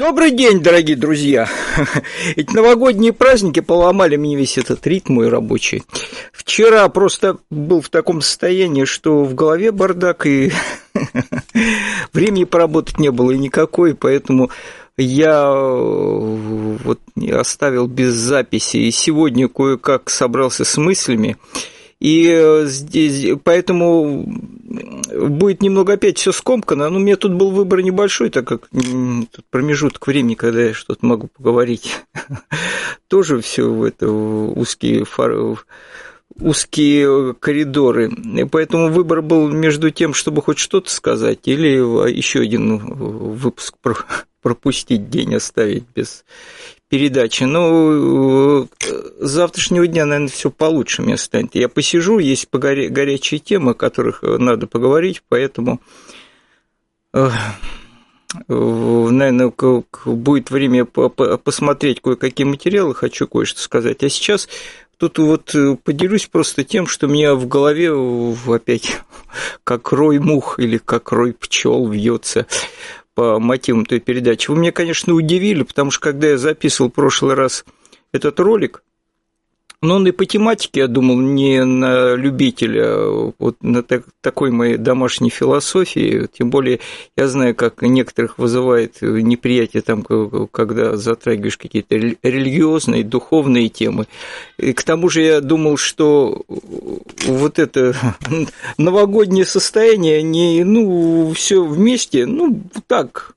Добрый день, дорогие друзья! Эти новогодние праздники поломали мне весь этот ритм мой рабочий. Вчера просто был в таком состоянии, что в голове бардак, и времени поработать не было и никакой, поэтому я э, вот оставил без записи, и сегодня кое-как собрался с мыслями, и э, здесь, поэтому будет немного опять все скомкано. Но у меня тут был выбор небольшой, так как тут промежуток времени, когда я что-то могу поговорить. Тоже все в это узкие фары узкие коридоры. И поэтому выбор был между тем, чтобы хоть что-то сказать, или еще один выпуск пропустить день оставить без передачи. Но э, с завтрашнего дня, наверное, все получше мне станет. Я посижу, есть погоря... горячие темы, о которых э, надо поговорить, поэтому, э, наверное, будет время посмотреть кое-какие материалы, хочу кое-что сказать. А сейчас тут вот поделюсь просто тем, что у меня в голове опять как рой мух или как рой пчел вьется по мотивам той передачи. Вы меня, конечно, удивили, потому что когда я записывал в прошлый раз этот ролик, но он и по тематике, я думал, не на любителя, вот на так, такой моей домашней философии, тем более я знаю, как некоторых вызывает неприятие, там, когда затрагиваешь какие-то религиозные, духовные темы. И к тому же я думал, что вот это новогоднее состояние, не, ну, все вместе, ну, так,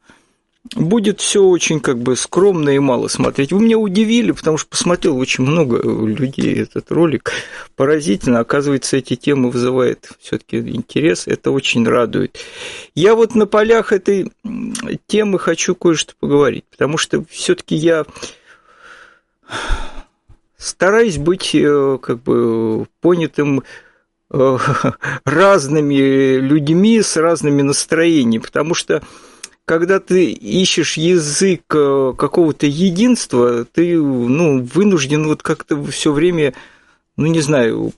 будет все очень как бы скромно и мало смотреть. Вы меня удивили, потому что посмотрел очень много людей этот ролик. Поразительно, оказывается, эти темы вызывают все-таки интерес, это очень радует. Я вот на полях этой темы хочу кое-что поговорить, потому что все-таки я стараюсь быть э, как бы понятым э, разными людьми с разными настроениями, потому что когда ты ищешь язык э, какого-то единства, ты ну, вынужден вот как-то все время, ну не знаю,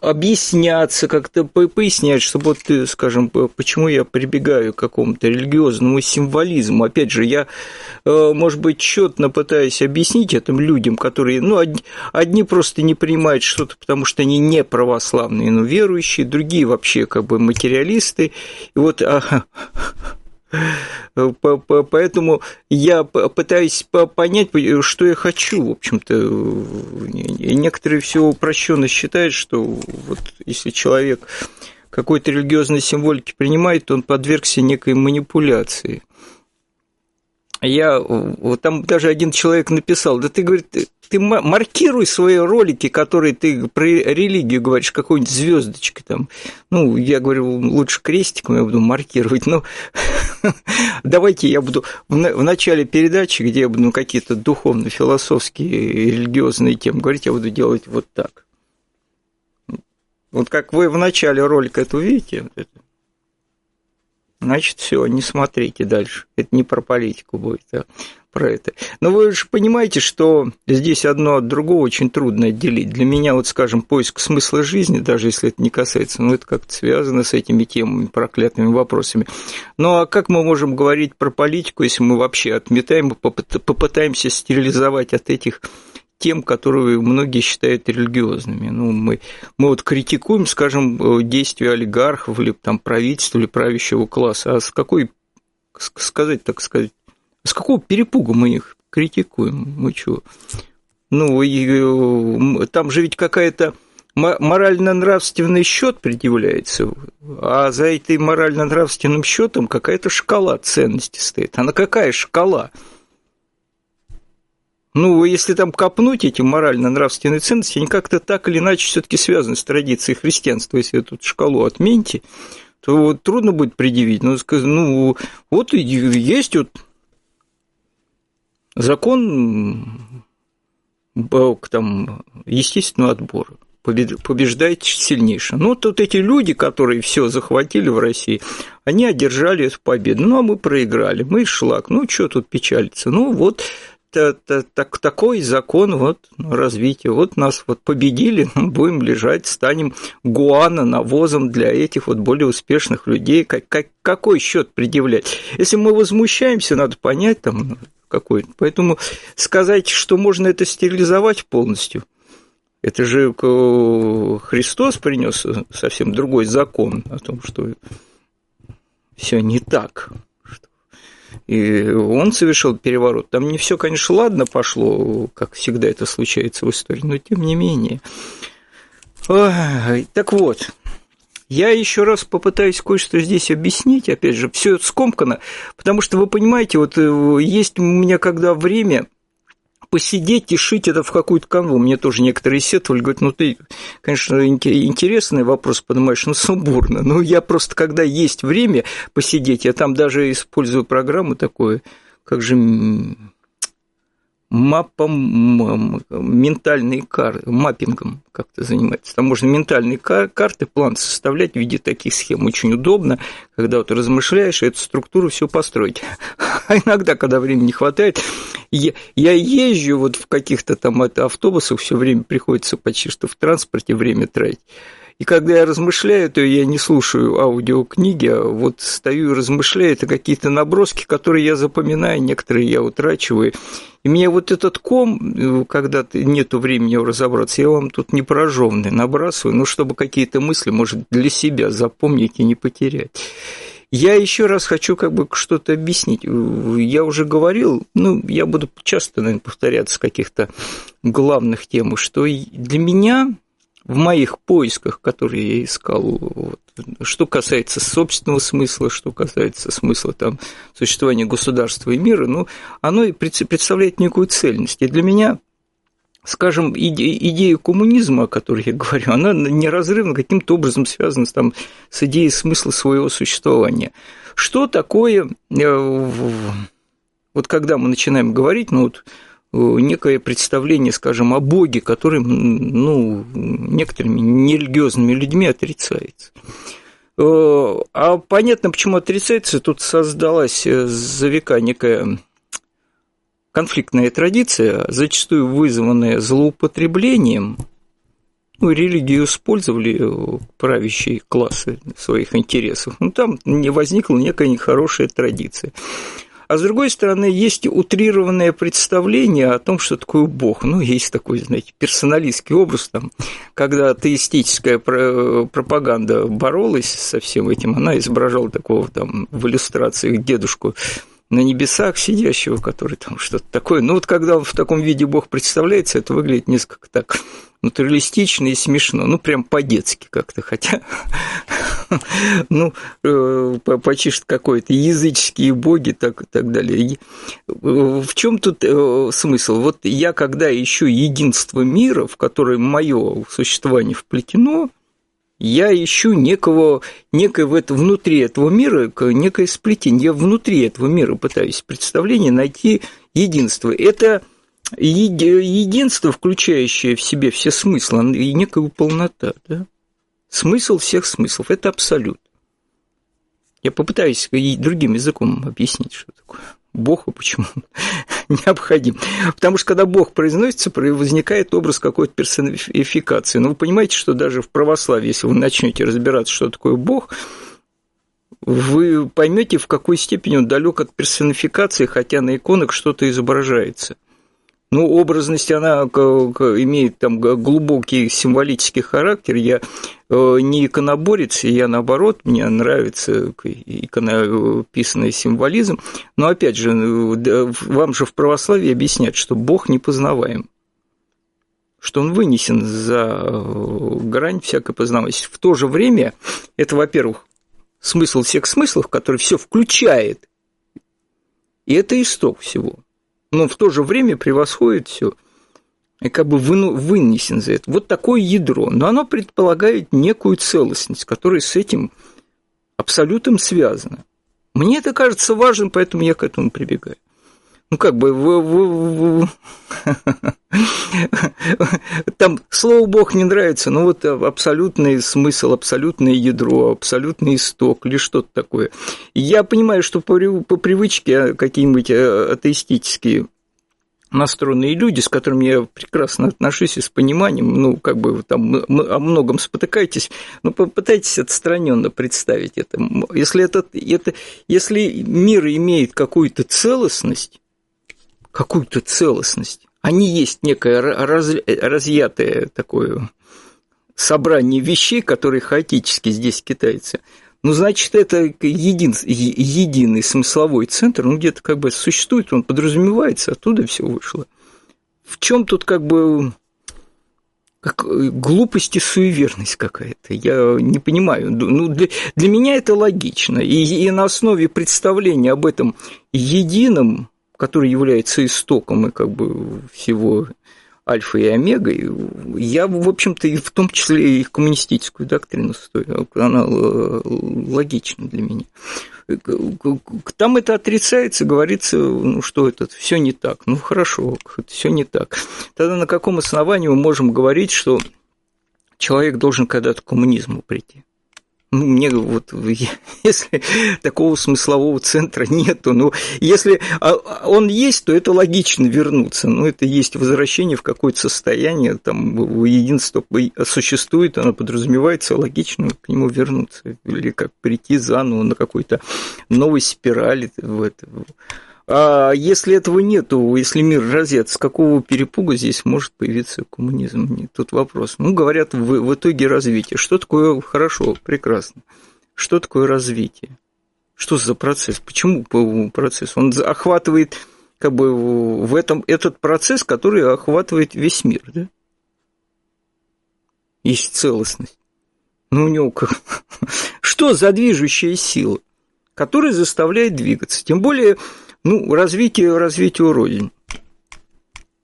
объясняться, как-то пояснять, чтобы вот ты, скажем, почему я прибегаю к какому-то религиозному символизму. Опять же, я, э, может быть, четно пытаюсь объяснить этим людям, которые, ну, одни, просто не принимают что-то, потому что они не православные, но верующие, другие вообще как бы материалисты. И вот а, Поэтому я пытаюсь понять, что я хочу, в общем-то. Некоторые все упрощенно считают, что вот если человек какой-то религиозной символики принимает, то он подвергся некой манипуляции. Я, там даже один человек написал, да ты, говорит, ты маркируй свои ролики, которые ты про религию говоришь, какой-нибудь звездочкой там. Ну, я говорю, лучше крестиком я буду маркировать, но давайте я буду в начале передачи, где я буду какие-то духовно-философские, религиозные темы говорить, я буду делать вот так. Вот как вы в начале ролика это увидите, значит, все, не смотрите дальше. Это не про политику будет, а про это. Но вы же понимаете, что здесь одно от другого очень трудно отделить. Для меня, вот, скажем, поиск смысла жизни, даже если это не касается, ну, это как-то связано с этими темами, проклятыми вопросами. Ну, а как мы можем говорить про политику, если мы вообще отметаем попытаемся стерилизовать от этих тем, которые многие считают религиозными. Ну, мы, мы вот критикуем, скажем, действия олигархов или там правительства или правящего класса, а с какой, сказать, так сказать, с какого перепуга мы их критикуем? Мы чего? Ну, и, э, там же ведь какая-то морально-нравственный счет предъявляется, а за этим морально-нравственным счетом какая-то шкала ценностей стоит. А на какая шкала? Ну, если там копнуть эти морально-нравственные ценности, они как-то так или иначе все-таки связаны с традицией христианства. Если эту шкалу отменьте, то вот трудно будет предъявить. Ну, ну вот есть вот закон там, естественного отбора побеждает сильнейший. Ну, тут эти люди, которые все захватили в России, они одержали эту победу. Ну, а мы проиграли, мы шлак. Ну, что тут печалиться? Ну, вот так, такой закон вот развития. Вот нас вот победили, будем лежать, станем гуана навозом для этих вот более успешных людей. Как, как, какой счет предъявлять? Если мы возмущаемся, надо понять там какой. Поэтому сказать, что можно это стерилизовать полностью, это же Христос принес совсем другой закон о том, что все не так. И он совершил переворот. Там не все, конечно, ладно пошло, как всегда это случается в истории, но тем не менее. Ой, так вот, я еще раз попытаюсь кое-что здесь объяснить, опять же, все скомкано, потому что вы понимаете, вот э, есть у меня когда время посидеть и шить это в какую-то канву. Мне тоже некоторые сетовали, говорят, ну ты, конечно, интересный вопрос поднимаешь, но сумбурно. Но я просто, когда есть время посидеть, я там даже использую программу такую, как же мапом, ментальные карты, маппингом как-то занимается. Там можно ментальные карты, план составлять в виде таких схем. Очень удобно, когда вот размышляешь, эту структуру все построить. А иногда, когда времени не хватает, я, я езжу вот в каких-то там автобусах, все время приходится почти что в транспорте время тратить. И когда я размышляю, то я не слушаю аудиокниги, а вот стою и размышляю, это какие-то наброски, которые я запоминаю, некоторые я утрачиваю. И мне вот этот ком, когда нету времени разобраться, я вам тут не прожженный набрасываю, ну, чтобы какие-то мысли, может, для себя запомнить и не потерять. Я еще раз хочу как бы что-то объяснить. Я уже говорил, ну, я буду часто, наверное, повторяться каких-то главных тем, что для меня в моих поисках, которые я искал, вот, что касается собственного смысла, что касается смысла там, существования государства и мира, ну, оно и представляет некую цельность. И для меня скажем, иде, идея коммунизма, о которой я говорю, она неразрывно каким-то образом связана там, с идеей смысла своего существования. Что такое, э, вот когда мы начинаем говорить, ну вот некое представление, скажем, о Боге, который, ну, некоторыми нерелигиозными людьми отрицается. Э, а понятно, почему отрицается, тут создалась э, за века некая конфликтная традиция, зачастую вызванная злоупотреблением, ну, религию использовали правящие классы своих интересов. Ну, там не возникла некая нехорошая традиция. А с другой стороны, есть утрированное представление о том, что такое Бог. Ну, есть такой, знаете, персоналистский образ, там, когда атеистическая пропаганда боролась со всем этим, она изображала такого там в иллюстрациях дедушку на небесах сидящего, который там что-то такое. Ну вот когда в таком виде Бог представляется, это выглядит несколько так натуралистично и смешно, ну прям по-детски как-то, хотя, ну, э, почти какой-то языческие боги так, и так далее. Э, в чем тут э, смысл? Вот я когда ищу единство мира, в которое мое существование вплетено, я ищу некого, это, внутри этого мира, некое сплетение. Я внутри этого мира пытаюсь представление найти единство. Это единство, включающее в себе все смыслы, и некая полнота. Да? Смысл всех смыслов – это абсолют. Я попытаюсь другим языком объяснить, что такое. Бог почему необходим. Потому что когда Бог произносится, возникает образ какой-то персонификации. Но вы понимаете, что даже в православии, если вы начнете разбираться, что такое Бог, вы поймете, в какой степени он далек от персонификации, хотя на иконах что-то изображается – ну, образность, она имеет там глубокий символический характер. Я э, не иконоборец, я наоборот, мне нравится иконописанный символизм. Но опять же, э, вам же в православии объяснят, что Бог непознаваем что он вынесен за э, грань всякой познаваемости. В то же время это, во-первых, смысл всех смыслов, который все включает, и это исток всего – но в то же время превосходит все и как бы вынесен за это. Вот такое ядро. Но оно предполагает некую целостность, которая с этим абсолютом связана. Мне это кажется важным, поэтому я к этому прибегаю. Ну, как бы, в, в, в... там слово Бог не нравится, но вот абсолютный смысл, абсолютное ядро, абсолютный исток или что-то такое. Я понимаю, что по, по привычке какие-нибудь э, атеистические настроенные люди, с которыми я прекрасно отношусь и с пониманием, ну, как бы там о многом спотыкаетесь, но попытайтесь отстраненно представить это. Если, это, это, если мир имеет какую-то целостность, какую-то целостность, не есть некое раз, разъятое такое собрание вещей, которые хаотически здесь китайцы, ну, значит, это един, единый смысловой центр, ну, где-то как бы существует, он подразумевается, оттуда все вышло. В чем тут как бы как глупость и суеверность какая-то. Я не понимаю. Ну, для, для меня это логично. И, и на основе представления об этом едином, который является истоком и как бы всего альфа и омега, я, в общем-то, и в том числе и коммунистическую доктрину стою. Она э, логична для меня. Там это отрицается, говорится, ну что это, все не так. Ну хорошо, все не так. Тогда на каком основании мы можем говорить, что человек должен когда-то к коммунизму прийти? Ну, мне вот, если такого смыслового центра нету, ну, если а, он есть, то это логично вернуться, ну, это есть возвращение в какое-то состояние, там, единство существует, оно подразумевается, логично к нему вернуться, или как прийти заново на какой-то новой спирали в это. А если этого нету, если мир разъят, с какого перепуга здесь может появиться коммунизм? Тут вопрос. Ну, говорят, в, в итоге развитие. Что такое хорошо, прекрасно? Что такое развитие? Что за процесс? Почему процесс? Он охватывает как бы в этом этот процесс, который охватывает весь мир, да? Есть целостность. Ну, у него как... Что за движущая сила, которая заставляет двигаться? Тем более ну, развитие, развитие Родины.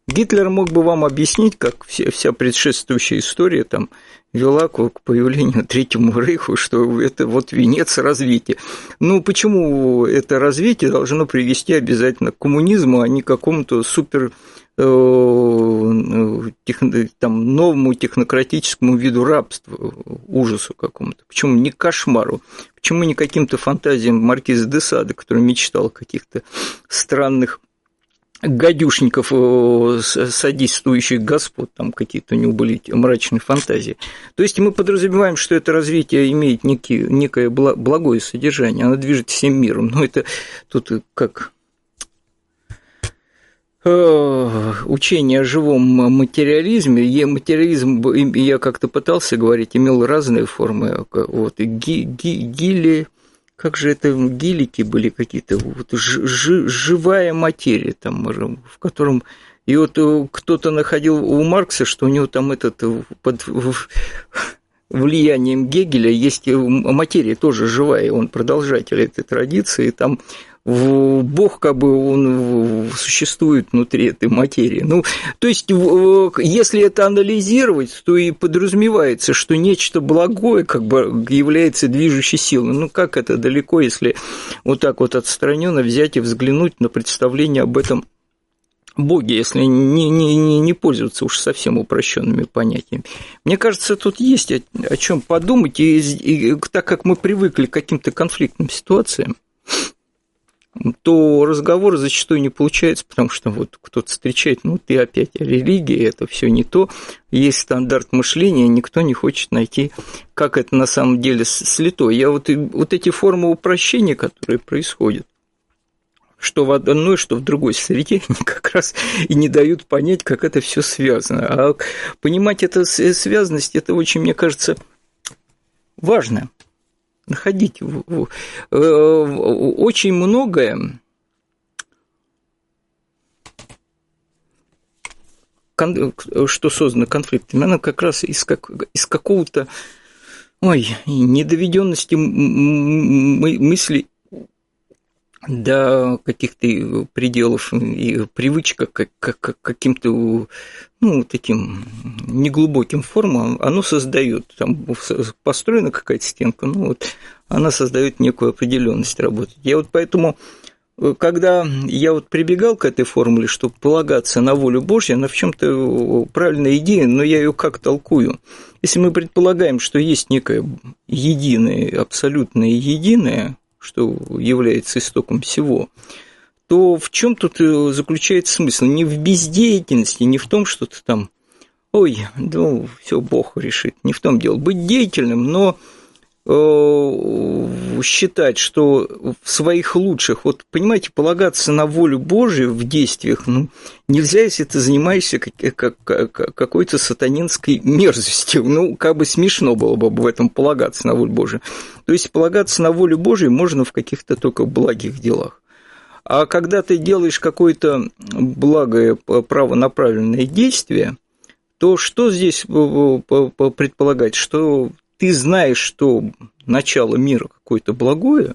Гитлер мог бы вам объяснить, как вся, вся предшествующая история там вела к, к появлению Третьему Рейху, что это вот венец развития. Ну, почему это развитие должно привести обязательно к коммунизму, а не к какому-то супер э, там, новому технократическому виду рабства, ужасу какому-то. Почему не кошмару? Почему не каким-то фантазиям маркиза де Сада, который мечтал о каких-то странных гадюшников, содействующих господ, там какие-то у него были мрачные фантазии. То есть мы подразумеваем, что это развитие имеет некий, некое благое содержание, оно движет всем миром. Но это тут как Э, учение о живом материализме, я материализм, я как-то пытался говорить, имел разные формы. Вот, ги, ги, гили, как же это, гилики были какие-то, вот, ж, живая материя, там, в котором и вот э, кто-то находил у Маркса, что у него там этот э, под влиянием Гегеля есть материя тоже живая, он продолжатель этой традиции, там Бог как бы он существует внутри этой материи. Ну, то есть, если это анализировать, то и подразумевается, что нечто благое как бы является движущей силой. Ну, как это далеко, если вот так вот отстраненно взять и взглянуть на представление об этом Боге, если не, не, не, не пользоваться уж совсем упрощенными понятиями. Мне кажется, тут есть о, о чем подумать, и, и так как мы привыкли к каким-то конфликтным ситуациям, то разговор зачастую не получается, потому что вот кто-то встречает, ну ты опять религия, это все не то, есть стандарт мышления, никто не хочет найти, как это на самом деле слито. Я вот, вот эти формы упрощения, которые происходят, что в одной, что в другой среде, они как раз и не дают понять, как это все связано. А понимать эту связанность, это очень, мне кажется, важно находить э, очень многое. Что создано конфликтами, оно как раз из, как, из какого-то ой, недоведенности мысли до каких-то пределов и привычка к, к, к каким-то ну, таким неглубоким формам, оно создает, там построена какая-то стенка, ну вот, она создает некую определенность работы. Я вот поэтому, когда я вот прибегал к этой формуле, чтобы полагаться на волю Божью, она в чем-то правильная идея, но я ее как толкую. Если мы предполагаем, что есть некое единое, абсолютное единое, что является истоком всего, то в чем тут э, заключается смысл? Не в бездеятельности, не в том, что ты там, ой, ну, все Бог решит, не в том дело. Быть деятельным, но считать, что в своих лучших, вот понимаете, полагаться на волю Божию в действиях, ну, нельзя, если ты занимаешься какой-то сатанинской мерзостью. Ну, как бы смешно было бы в этом полагаться на волю Божию. То есть полагаться на волю Божию можно в каких-то только благих делах. А когда ты делаешь какое-то благое правонаправленное действие, то что здесь предполагать? Что ты знаешь, что начало мира какое-то благое,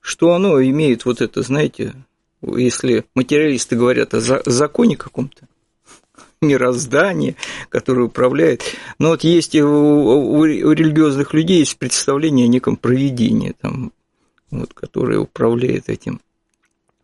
что оно имеет вот это, знаете, если материалисты говорят о законе каком-то, мироздание, которое управляет. Но вот есть у, религиозных людей есть представление о неком проведении, там, вот, которое управляет этим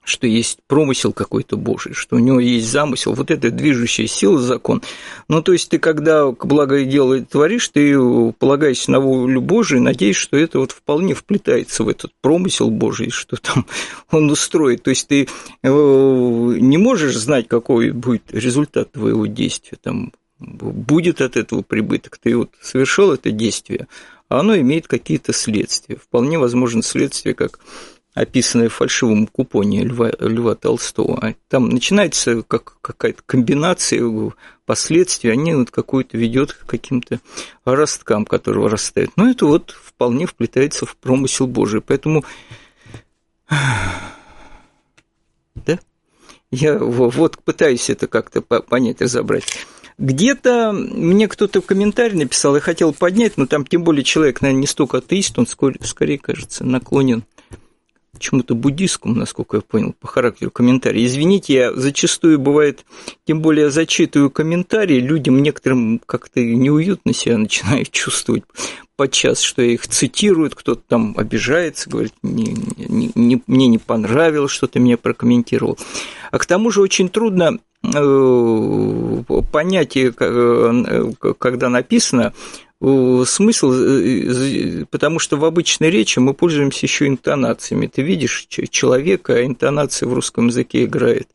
что есть промысел какой-то Божий, что у него есть замысел, вот это движущая сила, закон. Ну, то есть ты, когда благое дело творишь, ты полагаешься на волю Божию, надеешься, что это вот вполне вплетается в этот промысел Божий, что там он устроит. То есть ты э, не можешь знать, какой будет результат твоего действия, там будет от этого прибыток. Ты вот совершил это действие, а оно имеет какие-то следствия. Вполне возможно следствие, как описанное в фальшивом купоне Льва, Льва Толстого. А там начинается как какая-то комбинация последствий, они вот какую-то ведет к каким-то росткам, которые вырастают. Но это вот вполне вплетается в промысел Божий. Поэтому да? Я вот пытаюсь это как-то понять, разобрать. Где-то мне кто-то в комментарии написал, я хотел поднять, но там тем более человек, наверное, не столько атеист, он скорее, кажется, наклонен чему-то буддистскому, насколько я понял, по характеру комментария. Извините, я зачастую бывает, тем более зачитываю комментарии, людям некоторым как-то неуютно себя начинают чувствовать подчас, что их цитируют, кто-то там обижается, говорит, не, не, не, мне не понравилось, что ты меня прокомментировал. А к тому же очень трудно э, понятие, э, когда написано, смысл, э, потому что в обычной речи мы пользуемся еще интонациями. Ты видишь человека, а интонация в русском языке играет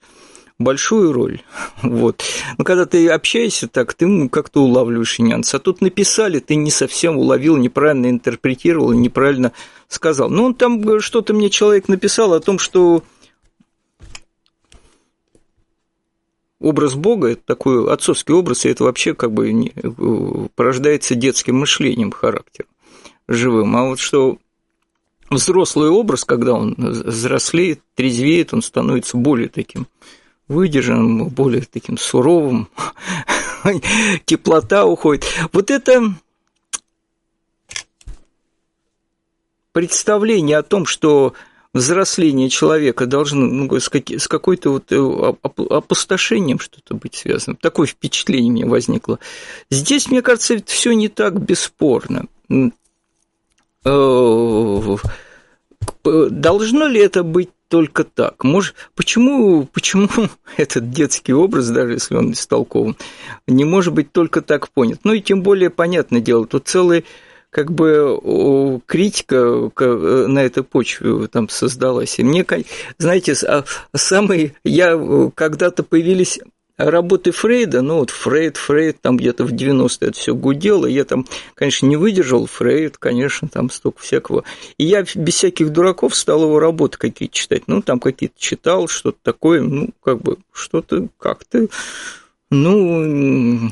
большую роль. Вот. Но когда ты общаешься так, ты как-то улавливаешь нюансы. А тут написали, ты не совсем уловил, неправильно интерпретировал, неправильно сказал. Ну, он там что-то мне человек написал о том, что образ Бога, это такой отцовский образ, и это вообще как бы не, порождается детским мышлением характером живым. А вот что взрослый образ, когда он взрослеет, трезвеет, он становится более таким выдержанным, более таким суровым, теплота уходит. Вот это представление о том, что взросление человека должно ну, с, какой- с какой-то вот э, опустошением что-то быть связано. Такое впечатление мне возникло. Здесь, мне кажется, все не так бесспорно. Э, должно ли это быть только так? Может, почему, почему этот детский образ, даже если он истолкован, не может быть только так понят? Ну и тем более, понятное дело, тут целый как бы критика на этой почве там создалась. И мне, знаете, а самый, я когда-то появились работы Фрейда, ну вот Фрейд, Фрейд, там где-то в 90-е это все гудело, я там, конечно, не выдержал, Фрейд, конечно, там столько всякого. И я без всяких дураков стал его работы какие-то читать, ну, там какие-то читал, что-то такое, ну, как бы, что-то как-то ну,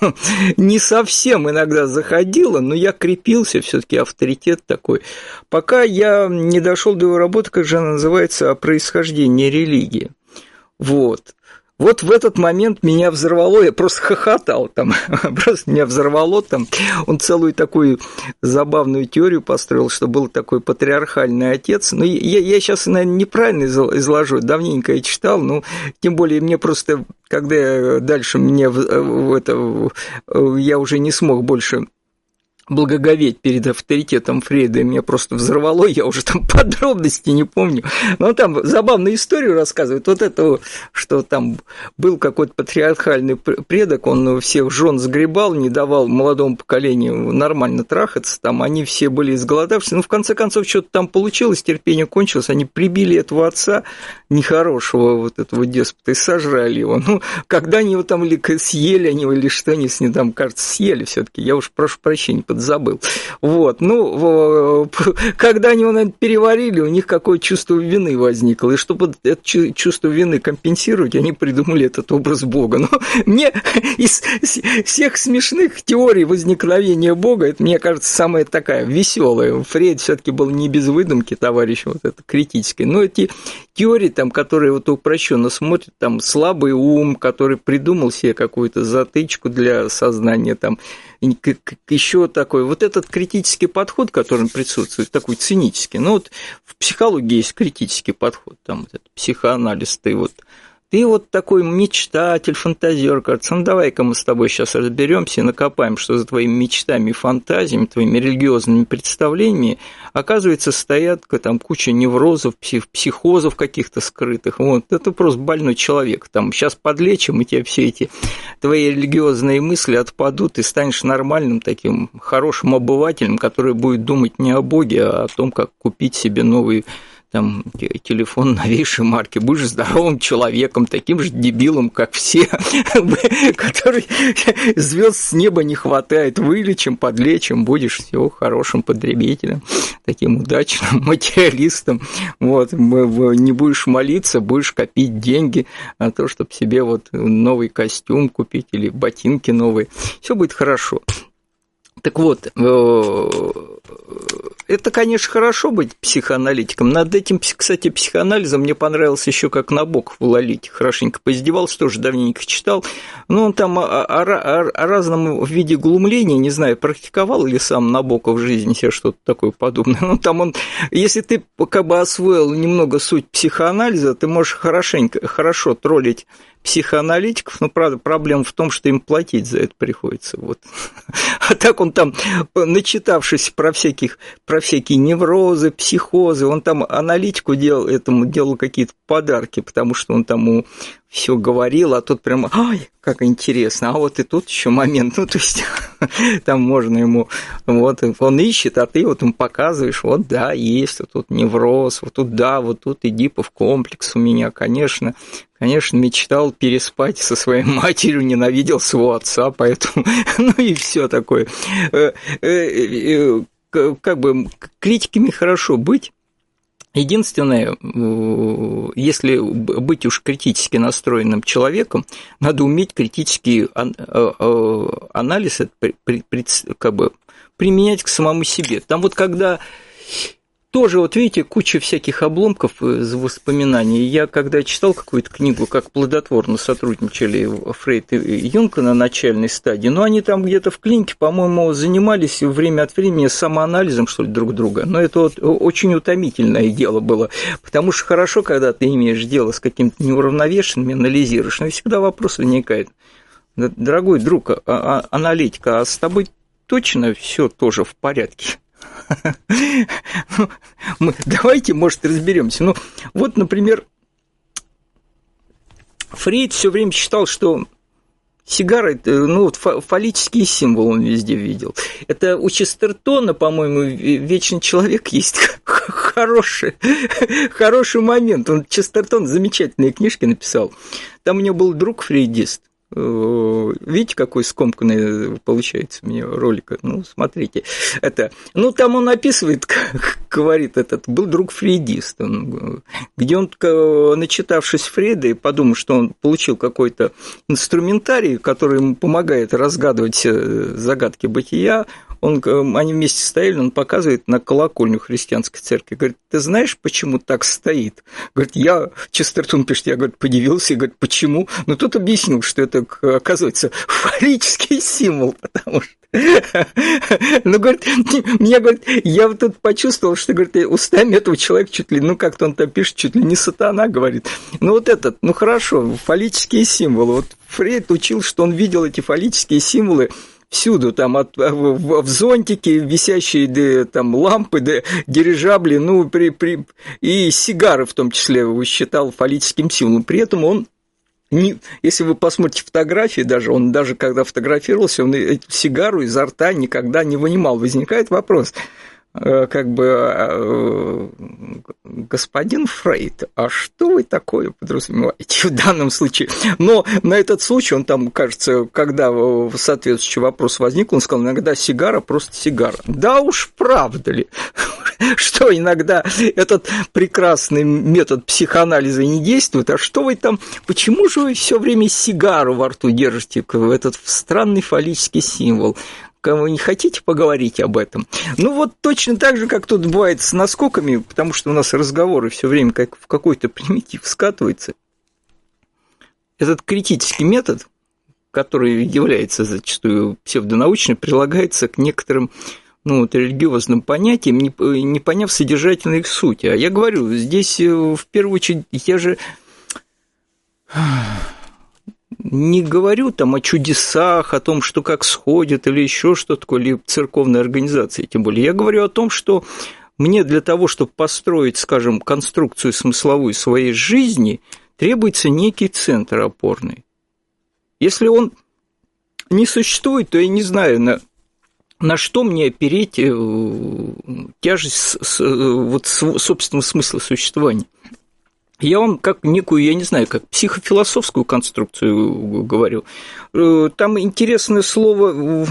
не совсем иногда заходило, но я крепился, все-таки авторитет такой. Пока я не дошел до его работы, как же она называется, о происхождении религии. Вот. Вот в этот момент меня взорвало, я просто хохотал там, просто меня взорвало там. Он целую такую забавную теорию построил, что был такой патриархальный отец. Но я, я сейчас, наверное, неправильно изложу, давненько я читал, но тем более мне просто, когда дальше мне в это, я уже не смог больше благоговеть перед авторитетом Фрейда, и меня просто взорвало, я уже там подробности не помню. Но там забавную историю рассказывает, вот это, что там был какой-то патриархальный предок, он всех жен сгребал, не давал молодому поколению нормально трахаться, там они все были изголодавшиеся, ну, в конце концов, что-то там получилось, терпение кончилось, они прибили этого отца нехорошего вот этого деспота и сожрали его. Ну, когда они его там или съели они его, или что они с ним там, кажется, съели все таки я уж прошу прощения, подзабыл. Вот, ну, когда они его, переварили, у них какое чувство вины возникло, и чтобы это чувство вины компенсировать, они придумали этот образ Бога. Но мне из всех смешных теорий возникновения Бога, это, мне кажется, самая такая веселая. Фрейд все таки был не без выдумки, товарищ, вот это критической. Но эти теории, там, которые вот упрощенно смотрят, там, слабый ум, который придумал себе какую-то затычку для сознания, там, еще такой, вот этот критический подход, который присутствует, такой цинический, ну вот в психологии есть критический подход, там вот этот психоанализ, ты вот ты вот такой мечтатель, фантазер, кажется, ну давай-ка мы с тобой сейчас разберемся и накопаем, что за твоими мечтами и фантазиями, твоими религиозными представлениями, оказывается, стоят там куча неврозов, псих, психозов каких-то скрытых. Вот, это просто больной человек. Там сейчас подлечим, и тебе все эти твои религиозные мысли отпадут, и станешь нормальным таким хорошим обывателем, который будет думать не о Боге, а о том, как купить себе новый там, телефон новейшей марки, будешь здоровым человеком, таким же дебилом, как все, который звезд с неба не хватает, вылечим, подлечим, будешь все хорошим потребителем, таким удачным материалистом, вот, не будешь молиться, будешь копить деньги на то, чтобы себе вот новый костюм купить или ботинки новые, все будет хорошо. Так вот, э, это, конечно, хорошо быть психоаналитиком. Над этим, кстати, психоанализом мне понравился еще как Набоков в Лолите. Хорошенько поиздевался, тоже давненько читал. Но он там о, о, о, о разном виде глумления, не знаю, практиковал ли сам Набоков в жизни себе что-то такое подобное. Ну, там он, если ты как бы освоил немного суть психоанализа, ты можешь хорошенько, хорошо троллить психоаналитиков, но, правда, проблема в том, что им платить за это приходится. Вот. А так он там, начитавшись про, всяких, про всякие неврозы, психозы, он там аналитику делал, этому делал какие-то подарки, потому что он тому все говорил, а тут прямо, ай, как интересно, а вот и тут еще момент, ну, то есть там можно ему, вот он ищет, а ты вот ему показываешь, вот да, есть, вот тут невроз, вот тут да, вот тут эдипов комплекс у меня, конечно, конечно, мечтал переспать со своей матерью, ненавидел своего отца, поэтому, ну и все такое. Э, э, э, как бы критиками хорошо быть, Единственное, если быть уж критически настроенным человеком, надо уметь критический э, э, анализ как бы, применять к самому себе. Там вот когда тоже, вот видите, куча всяких обломков из воспоминаний. Я когда читал какую-то книгу, как плодотворно сотрудничали Фрейд и Юнг на начальной стадии, но они там где-то в клинике, по-моему, занимались время от времени самоанализом, что ли, друг друга. Но это вот очень утомительное дело было, потому что хорошо, когда ты имеешь дело с каким-то неуравновешенным, анализируешь, но всегда вопрос возникает. Дорогой друг, а, а, аналитика, а с тобой точно все тоже в порядке? Мы, давайте, может, разберемся. Ну, вот, например, Фрейд все время считал, что Сигара, ну, вот фаллический символ он везде видел. Это у Честертона, по-моему, «Вечный человек» есть хороший, хороший момент. Он Честертон замечательные книжки написал. Там у него был друг фрейдист – Э, видите, какой скомканный получается у меня ролик? Ну, смотрите. Это, ну, там он описывает, говорит этот, был друг фрейдист, он, где он, начитавшись Фрейда и подумав, что он получил какой-то инструментарий, который ему помогает разгадывать загадки бытия, он, они вместе стояли, он показывает на колокольню христианской церкви. Говорит, ты знаешь, почему так стоит? Говорит, я, Честертон пишет, я, говорит, подивился, и говорит, почему? Но тут объяснил, что это, оказывается, фаллический символ, потому что ну, говорит, меня, говорит, я вот тут почувствовал, что, говорит, устами этого человека чуть ли, ну, как-то он там пишет, чуть ли не сатана, говорит. Ну, вот этот, ну, хорошо, фаллические символы. Вот Фрейд учил, что он видел эти фаллические символы всюду, там от, в, в зонтике висящие да, там лампы, да, дирижабли, ну, при, при, и сигары в том числе считал фаллическим символом. При этом он не, если вы посмотрите фотографии даже, он даже когда фотографировался, он эту сигару изо рта никогда не вынимал. Возникает вопрос, Э, как бы э, господин Фрейд, а что вы такое подразумеваете в данном случае? Но на этот случай он там, кажется, когда соответствующий вопрос возник, он сказал, иногда сигара просто сигара. Да уж, правда ли, что иногда этот прекрасный метод психоанализа не действует, а что вы там, почему же вы все время сигару во рту держите, этот странный фаллический символ? Вы не хотите поговорить об этом? Ну вот точно так же, как тут бывает с наскоками, потому что у нас разговоры все время как в какой-то примитив скатывается. Этот критический метод, который является зачастую псевдонаучным, прилагается к некоторым ну, вот, религиозным понятиям, не, не поняв содержательной их сути. А я говорю, здесь э, в первую очередь я же не говорю там о чудесах, о том, что как сходит или еще что-то такое, церковной организации, тем более. Я говорю о том, что мне для того, чтобы построить, скажем, конструкцию смысловую своей жизни, требуется некий центр опорный. Если он не существует, то я не знаю, на, на что мне опереть э, тяжесть э, вот, собственного смысла существования. Я вам как некую, я не знаю, как психофилософскую конструкцию говорю. Э, там интересное слово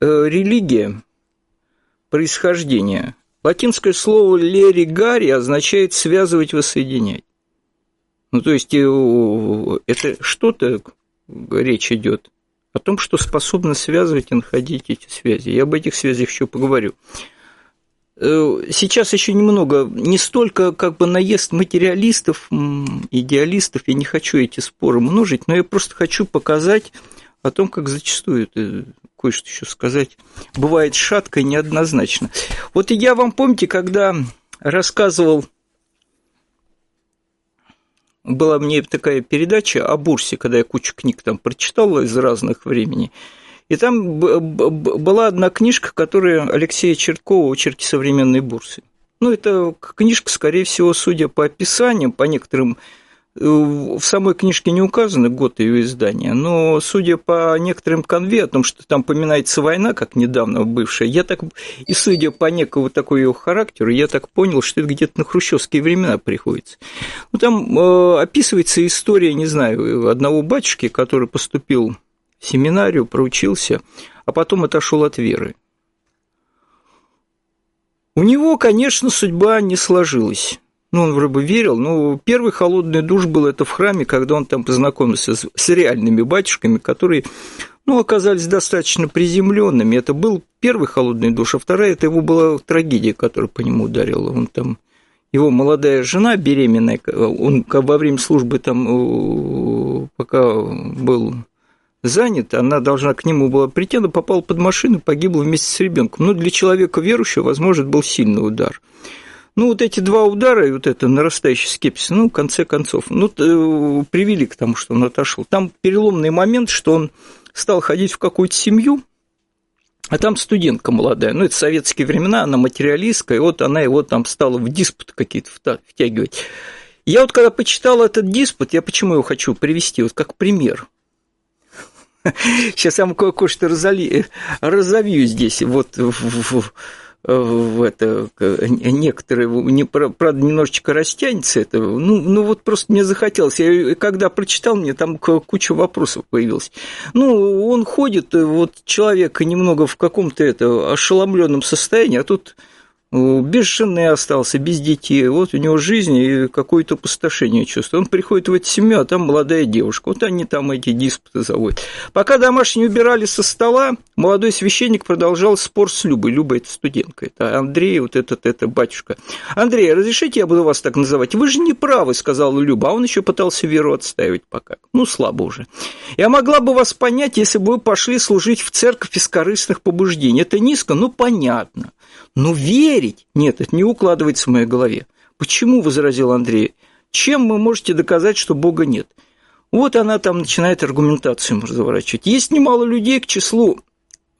э, религия, происхождение. Латинское слово «леригари» означает «связывать, воссоединять». Ну, то есть, э, это что-то речь идет о том, что способно связывать и находить эти связи. Я об этих связях еще поговорю. Э, сейчас еще немного, не столько как бы наезд материалистов, идеалистов, я не хочу эти споры множить, но я просто хочу показать о том, как зачастую это кое-что еще сказать, бывает шатко и неоднозначно. Вот я вам помните, когда рассказывал, была мне такая передача о бурсе, когда я кучу книг там прочитал из разных времени, и там была одна книжка, которая Алексея Черткова «Очерки современной бурсы». Ну, это книжка, скорее всего, судя по описаниям, по некоторым э, в самой книжке не указаны год ее издания, но судя по некоторым конве о том, что там поминается война, как недавно бывшая, я так, и судя по некому такой ее характеру, я так понял, что это где-то на хрущевские времена приходится. Ну, там э, описывается история, не знаю, одного батюшки, который поступил семинарию, проучился, а потом отошел от веры. У него, конечно, судьба не сложилась. Ну, он вроде бы верил, но первый холодный душ был это в храме, когда он там познакомился с, с реальными батюшками, которые, ну, оказались достаточно приземленными. Это был первый холодный душ, а вторая, это его была трагедия, которая по нему ударила. Он там, его молодая жена беременная, он во время службы там, э, пока был занят, она должна к нему была прийти, она попала под машину, погибла вместе с ребенком. Ну, для человека верующего, возможно, был сильный удар. Ну, вот эти два удара и вот это нарастающий скепсис, ну, в конце концов, ну, э, привели к тому, что он отошел. Там переломный момент, что он стал ходить в какую-то семью, а там студентка молодая, ну, это советские времена, она материалистская, и вот она его там стала в диспут какие-то втягивать. Я вот когда почитал этот диспут, я почему его хочу привести, вот как пример – Сейчас я вам кое-что разовью здесь. Вот в, это некоторые, не, правда, немножечко растянется это. Ну, ну вот просто мне захотелось. Я когда прочитал, мне там куча вопросов появилась. Ну, он ходит, вот человек немного в каком-то это ошеломленном состоянии, а тут без жены остался, без детей, вот у него жизнь и какое-то опустошение чувствует. Он приходит в эту семью, а там молодая девушка, вот они там эти диспуты заводят. Пока домашние убирали со стола, молодой священник продолжал спор с Любой. Люба – это студентка, это Андрей, вот этот, это батюшка. Андрей, разрешите я буду вас так называть? Вы же не правы, сказала Люба, а он еще пытался веру отстаивать пока. Ну, слабо уже. Я могла бы вас понять, если бы вы пошли служить в церковь из корыстных побуждений. Это низко, но понятно. Но верить? Нет, это не укладывается в моей голове. Почему, возразил Андрей, чем вы можете доказать, что Бога нет? Вот она там начинает аргументацию разворачивать. Есть немало людей к числу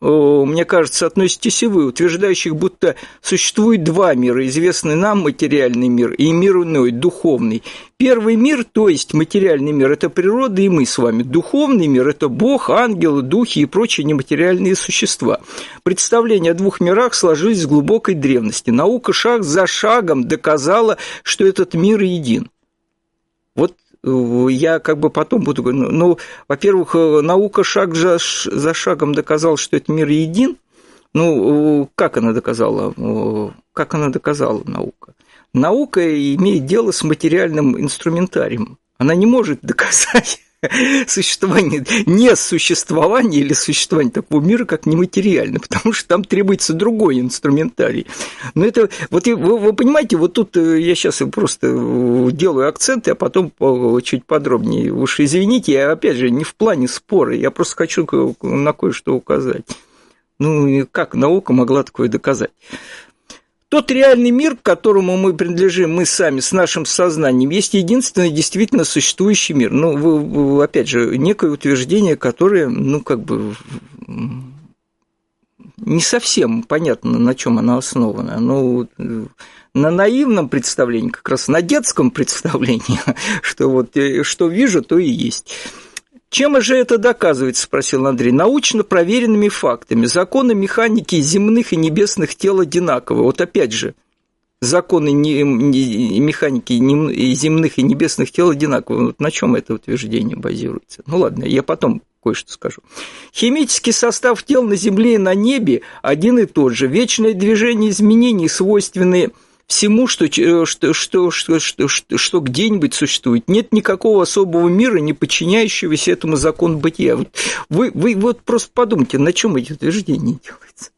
мне кажется, относитесь и вы, утверждающих, будто существует два мира, известный нам материальный мир и мир иной, духовный. Первый мир, то есть материальный мир, это природа и мы с вами. Духовный мир – это Бог, ангелы, духи и прочие нематериальные существа. Представление о двух мирах сложились с глубокой древности. Наука шаг за шагом доказала, что этот мир един. Вот я как бы потом буду говорить, ну, ну во-первых, э, наука шаг за, за шагом доказала, что этот мир един. Ну, как она доказала? Как она доказала наука? Наука имеет дело с материальным инструментарием. Она не может доказать существование, не существование или существование такого мира, как нематериально, потому что там требуется другой инструментарий. Но это, вот вы, вы понимаете, вот тут э, я сейчас просто э, делаю акценты, а потом чуть подробнее. Уж извините, я опять же не в плане спора, я просто хочу на кое-что указать. Ну, как наука могла такое доказать? Тот реальный мир, к которому мы принадлежим, мы сами, с нашим сознанием, есть единственный действительно существующий мир. Ну, опять же, некое утверждение, которое, ну, как бы не совсем понятно, на чем оно основано. Ну, на наивном представлении, как раз на детском представлении, что вот э, что вижу, то и есть. Чем же это доказывается, спросил Андрей. Научно проверенными фактами. Законы механики земных и небесных тел одинаковы. Вот опять же, законы механики земных и небесных тел одинаковы. Вот на чем это утверждение базируется? Ну ладно, я потом кое-что скажу. Химический состав тел на Земле и на небе один и тот же. Вечное движение изменений, свойственные всему, что, что, что, что, что, что, что где-нибудь существует. Нет никакого особого мира, не подчиняющегося этому закону бытия. Вы, вы вот просто подумайте, на чем эти утверждения делаются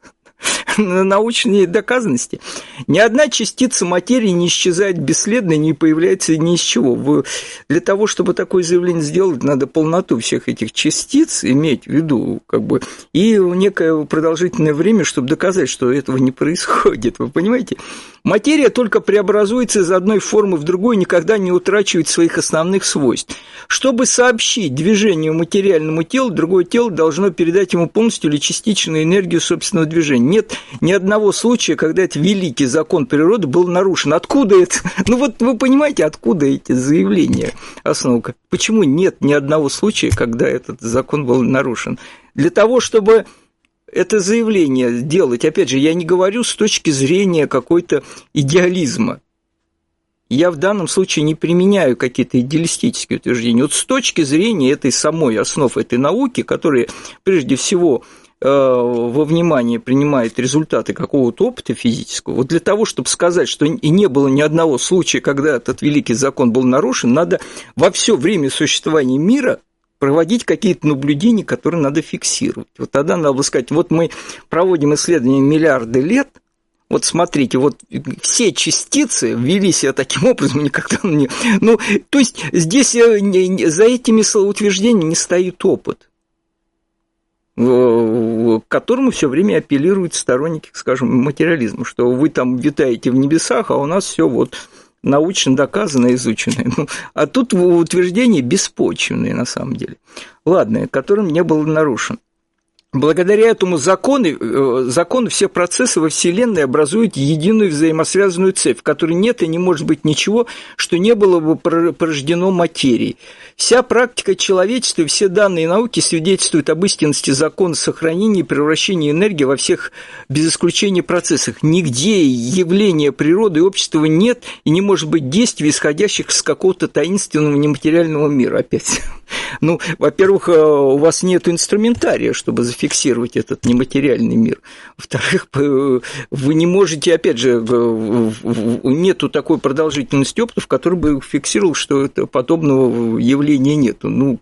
на научной доказанности. Ни одна частица материи не исчезает бесследно, не появляется ни из чего. Для того, чтобы такое заявление сделать, надо полноту всех этих частиц иметь в виду, как бы, и некое продолжительное время, чтобы доказать, что этого не происходит. Вы понимаете? Материя только преобразуется из одной формы в другую, никогда не утрачивает своих основных свойств. Чтобы сообщить движению материальному телу, другое тело должно передать ему полностью или частичную энергию собственного движения. Нет ни одного случая, когда этот великий закон природы был нарушен. Откуда это? Ну вот вы понимаете, откуда эти заявления, основка? Почему нет ни одного случая, когда этот закон был нарушен? Для того, чтобы это заявление делать, опять же, я не говорю с точки зрения какой-то идеализма. Я в данном случае не применяю какие-то идеалистические утверждения. Вот с точки зрения этой самой основ этой науки, которая прежде всего во внимание принимает результаты какого-то опыта физического, вот для того, чтобы сказать, что и не было ни одного случая, когда этот великий закон был нарушен, надо во все время существования мира проводить какие-то наблюдения, которые надо фиксировать. Вот тогда надо было сказать, вот мы проводим исследования миллиарды лет, вот смотрите, вот все частицы ввели себя таким образом, никогда не... Ну, то есть здесь э, за этими утверждениями не стоит опыт к которому все время апеллируют сторонники, скажем, материализма, что вы там витаете в небесах, а у нас все вот научно доказано, изучено. Ну, а тут утверждения беспочвенные на самом деле. Ладно, которым не было нарушен. Благодаря этому закону, э, закону все процессы во Вселенной образуют единую взаимосвязанную цепь, в которой нет и не может быть ничего, что не было бы порождено материей. Вся практика человечества и все данные науки свидетельствуют об истинности закона сохранения и превращения энергии во всех, без исключения, процессах. Нигде явления природы и общества нет и не может быть действий, исходящих с какого-то таинственного нематериального мира. Опять. Ну, во-первых, э, у вас нет инструментария, чтобы зафиксировать этот нематериальный мир. Во-вторых, вы не можете, опять же, нету такой продолжительности опыта, в которой бы фиксировал, что это подобного явления нету. Ну,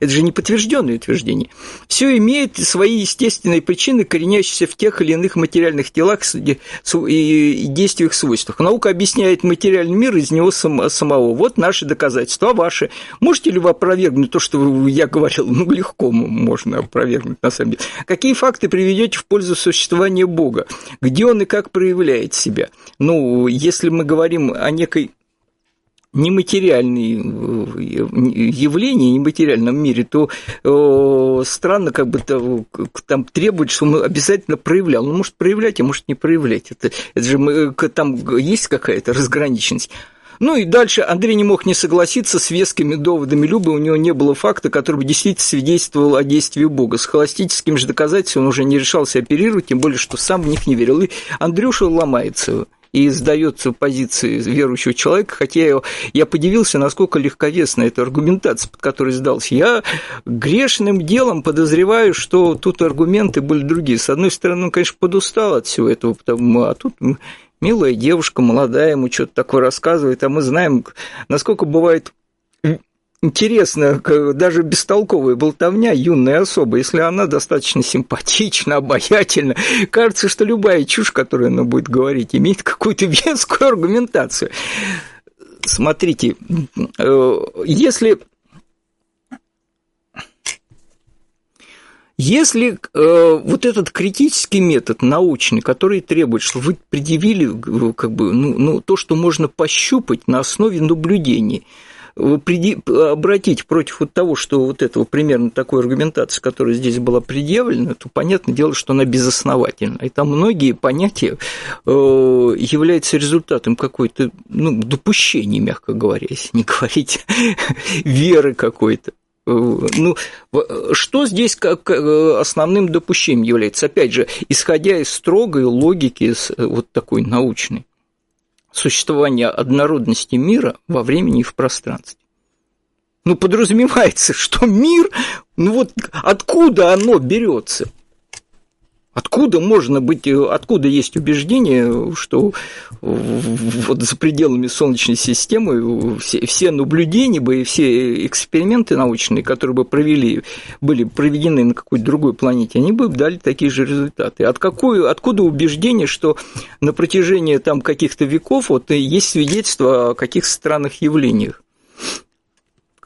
это же не подтвержденное утверждение. Все имеет свои естественные причины, коренящиеся в тех или иных материальных телах и действиях, свойствах. Наука объясняет материальный мир из него самого. Вот наши доказательства. Ваши? Можете ли вы опровергнуть то, что я говорил? Ну, легко можно опровергнуть, на самом деле. Какие факты приведете в пользу существования Бога? Где он и как проявляет себя? Ну, если мы говорим о некой нематериальные явления в нематериальном мире, то э, странно как бы там требовать, что он обязательно проявлял. Ну, может проявлять, а может не проявлять. Это, это же мы, там есть какая-то разграниченность. Ну и дальше Андрей не мог не согласиться с вескими доводами Любы, у него не было факта, который бы действительно свидетельствовал о действии Бога. С холостическим же доказательством он уже не решался оперировать, тем более, что сам в них не верил. И Андрюша ломается и сдается позиции верующего человека, хотя я, я подивился, насколько легковесна эта аргументация, под которой сдался. Я грешным делом подозреваю, что тут аргументы были другие. С одной стороны, он, конечно, подустал от всего этого, потому, а тут милая девушка, молодая, ему что-то такое рассказывает, а мы знаем, насколько бывает интересно, даже бестолковая болтовня юная особа, если она достаточно симпатична, обаятельна, кажется, что любая чушь, которую она будет говорить, имеет какую-то вескую аргументацию. Смотрите, э, если Если э, вот этот критический метод научный, который требует, чтобы вы предъявили э, как бы, ну, ну, то, что можно пощупать на основе наблюдений, обратить против вот того, что вот этого примерно такой аргументации, которая здесь была предъявлена, то понятное дело, что она безосновательна. И там многие понятия э, являются результатом какой-то ну, допущения, мягко говоря, если не говорить веры какой-то. Ну, что здесь как э, основным допущением является? Опять же, исходя из строгой логики, э, вот такой научной, существование однородности мира во времени и в пространстве. Ну, подразумевается, что мир, ну вот откуда оно берется – Откуда можно быть, откуда есть убеждение, что вот за пределами Солнечной системы все, все наблюдения бы и все эксперименты научные, которые бы провели, были проведены на какой-то другой планете, они бы дали такие же результаты. От какой, откуда убеждение, что на протяжении там каких-то веков вот есть свидетельство о каких странных явлениях?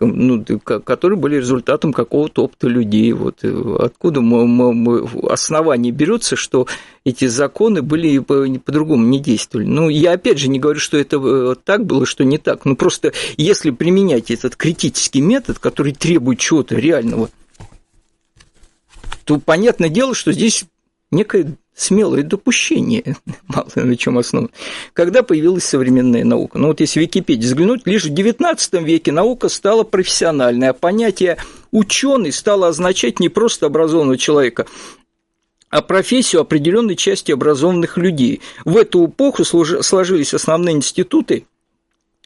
Ну, которые были результатом какого-то опыта людей. Вот э, откуда мы, мы, мы, основания берется, что эти законы были по-другому не действовали. Ну, я опять же не говорю, что это э, так было, что не так. Ну, просто если применять этот критический метод, который требует чего-то реального, то понятное дело, что здесь некое смелое допущение, мало на чем основано, когда появилась современная наука. Ну вот если в Википедии взглянуть, лишь в XIX веке наука стала профессиональной, а понятие ученый стало означать не просто образованного человека, а профессию определенной части образованных людей. В эту эпоху сложились основные институты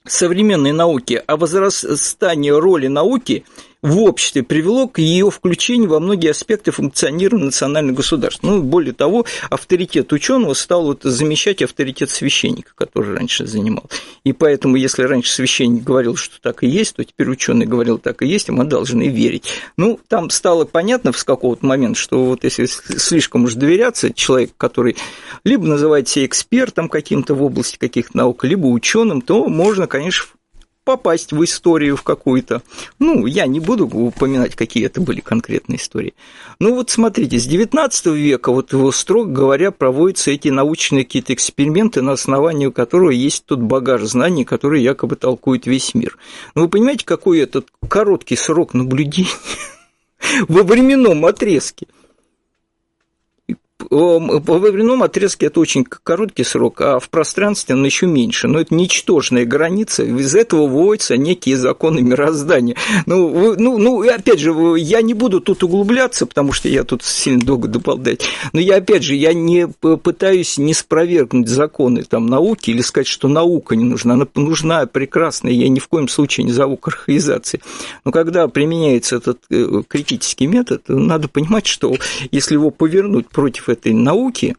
современной науки, а возрастание роли науки в обществе привело к ее включению во многие аспекты функционирования национальных государств. Ну, более того, авторитет ученого стал вот замещать авторитет священника, который раньше занимал. И поэтому, если раньше священник говорил, что так и есть, то теперь ученый говорил, так и есть, и мы должны верить. Ну, там стало понятно с какого-то момента, что вот если слишком уж доверяться человеку, который либо называет себя экспертом каким-то в области каких-то наук, либо ученым, то можно, конечно, попасть в историю в какую-то. Ну, я не буду упоминать, какие это были конкретные истории. Ну, вот смотрите, с XIX века, вот его, строго говоря, проводятся эти научные какие-то эксперименты, на основании которого есть тот багаж знаний, который якобы толкует весь мир. Но вы понимаете, какой этот короткий срок наблюдения во временном отрезке – во временном отрезке это очень короткий срок, а в пространстве он еще меньше. Но это ничтожная граница, из этого выводятся некие законы мироздания. Ну, ну, ну, опять же, я не буду тут углубляться, потому что я тут сильно долго дополдать, но я, опять же, я не пытаюсь не спровергнуть законы там, науки или сказать, что наука не нужна. Она нужна, прекрасная, я ни в коем случае не зову к архаизации. Но когда применяется этот э, критический метод, надо понимать, что если его повернуть против этой науки,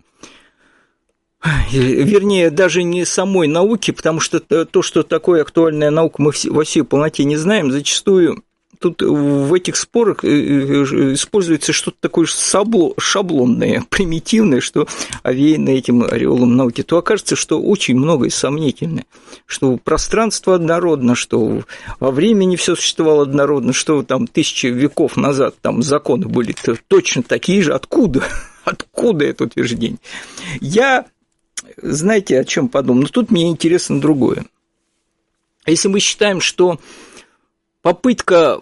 вернее, даже не самой науки, потому что то, что такое актуальная наука, мы во всей полноте не знаем, зачастую тут в этих спорах э, э, используется что-то такое шаблонное, примитивное, что овеяно этим ореолом науки, то окажется, что очень многое сомнительное, что пространство однородно, что во времени все существовало однородно, что там тысячи веков назад там законы были точно такие же, откуда? Откуда это утверждение? Я, знаете, о чем подумал? Но тут мне интересно другое. Если мы считаем, что попытка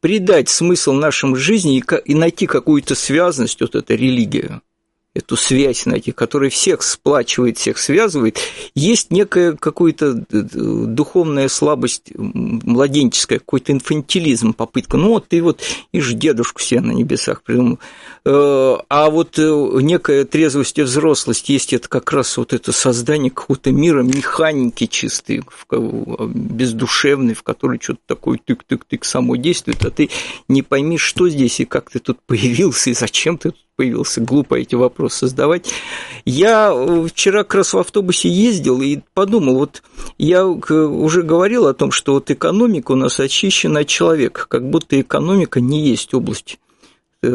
придать смысл нашим жизни и найти какую-то связанность, вот эта религия, эту связь найти, которая всех сплачивает, всех связывает, есть некая какая-то духовная слабость младенческая, какой-то инфантилизм, попытка. Ну вот ты вот, и же дедушку себе на небесах придумал. Э, а вот э, некая трезвость и взрослость есть это как раз вот это создание какого-то мира механики чистой, бездушевной, в которой что-то такое тык-тык-тык само действует, а ты не пойми, что здесь и как ты тут появился, и зачем ты тут появился, глупо эти вопросы задавать. Я э, вчера как раз в автобусе ездил и подумал, вот я уже говорил о том, что вот экономика у нас очищена от человека, как будто экономика не есть область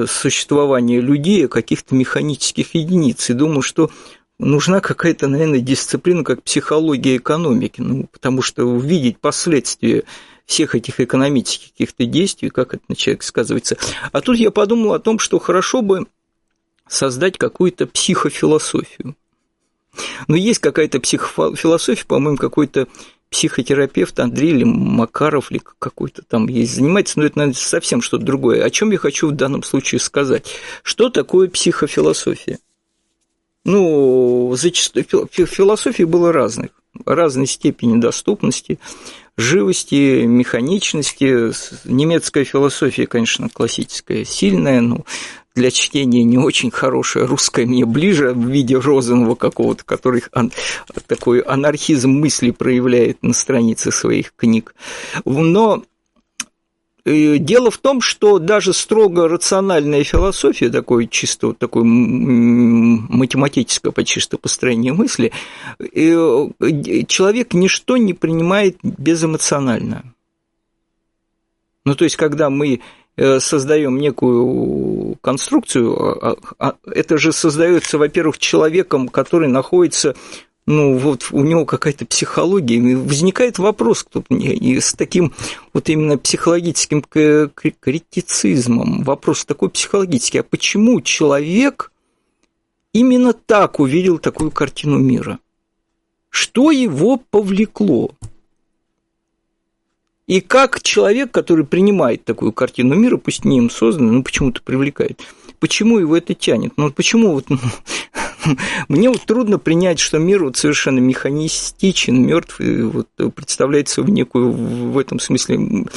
существования людей, а каких-то механических единиц. И думаю, что нужна какая-то, наверное, дисциплина, как психология экономики, ну, потому что увидеть последствия всех этих экономических каких-то действий, как это на человек сказывается. А тут я подумал о том, что хорошо бы создать какую-то психофилософию. Но есть какая-то психофилософия, по-моему, какой-то психотерапевт Андрей или Макаров или какой-то там есть, занимается, но это, наверное, совсем что-то другое. О чем я хочу в данном случае сказать? Что такое психофилософия? Ну, зачастую философий было разных, разной степени доступности, живости, механичности. Немецкая философия, конечно, классическая, сильная, но для чтения не очень хорошая, русская мне ближе в виде Розанова какого-то, который ан, такой анархизм мысли проявляет на странице своих книг. Но э, Дело в том, что даже строго рациональная философия, такое чисто такое математическое почти что построение мысли, э, человек ничто не принимает безэмоционально. Ну, то есть, когда мы создаем некую конструкцию, а, а, а, это же создается, во-первых, человеком, который находится ну, вот у него какая-то психология, и возникает вопрос кто мне, и с таким вот именно психологическим критицизмом, вопрос такой психологический, а почему человек именно так увидел такую картину мира? Что его повлекло? И как человек, который принимает такую картину мира, пусть не им созданную, но почему-то привлекает, почему его это тянет? Ну, почему вот, ну, мне вот трудно принять, что мир вот совершенно механистичен, мертв, и вот представляется в некую, в этом смысле,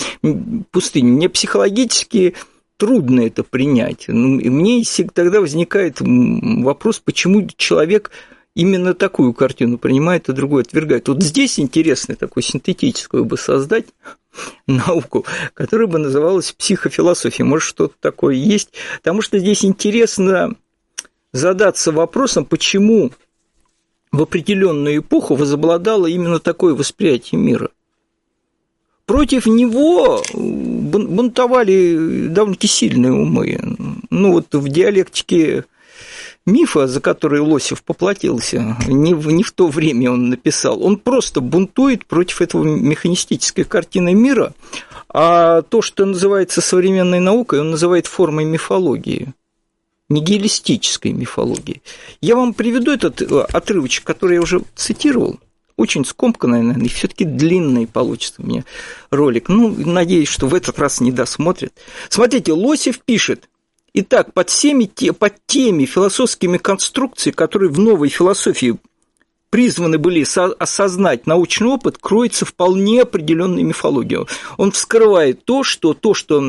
пустыню. Мне психологически трудно это принять. Ну, и мне тогда возникает вопрос, почему человек именно такую картину принимает, а другой отвергает. Вот здесь интересно такую синтетическую бы создать науку, которая бы называлась психофилософией. Может, что-то такое есть. Потому что здесь интересно задаться вопросом, почему в определенную эпоху возобладало именно такое восприятие мира. Против него бунтовали довольно-таки сильные умы. Ну вот в диалектике мифа, за который Лосев поплатился, не в, не в то время он написал, он просто бунтует против этого механистической картины мира, а то, что называется современной наукой, он называет формой мифологии нигилистической мифологии. Я вам приведу этот э, отрывочек, который я уже цитировал, очень скомканный, наверное, и все таки длинный получится меня ролик. Ну, надеюсь, что в этот раз не досмотрят. Смотрите, Лосев пишет, Итак, под, всеми, под теми философскими конструкциями, которые в новой философии призваны были осознать научный опыт, кроется вполне определенная мифология. Он вскрывает то, что то, что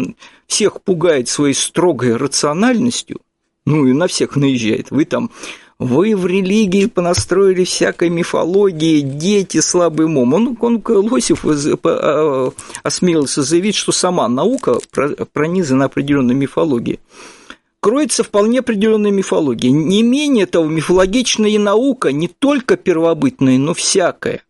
всех пугает своей строгой рациональностью, ну и на всех наезжает. Вы там вы в религии понастроили всякой мифологии, дети слабым умом. Он, он Лосев а, осмелился заявить, что сама наука пронизана определенной мифологией. Кроется вполне определенная мифология. Не менее того, мифологичная наука не только первобытная, но всякая.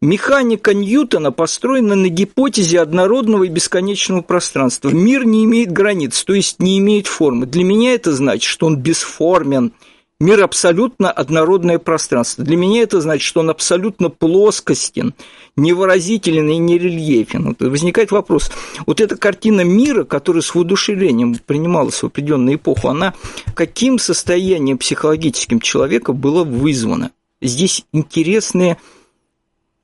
Механика Ньютона построена на гипотезе однородного и бесконечного пространства. Мир не имеет границ, то есть не имеет формы. Для меня это значит, что он бесформен – Мир абсолютно однородное пространство. Для меня это значит, что он абсолютно плоскостен, невыразителен и нерельефен. Вот возникает вопрос, вот эта картина мира, которая с воодушевлением принималась в определенную эпоху, она каким состоянием психологическим человека была вызвана? Здесь интересные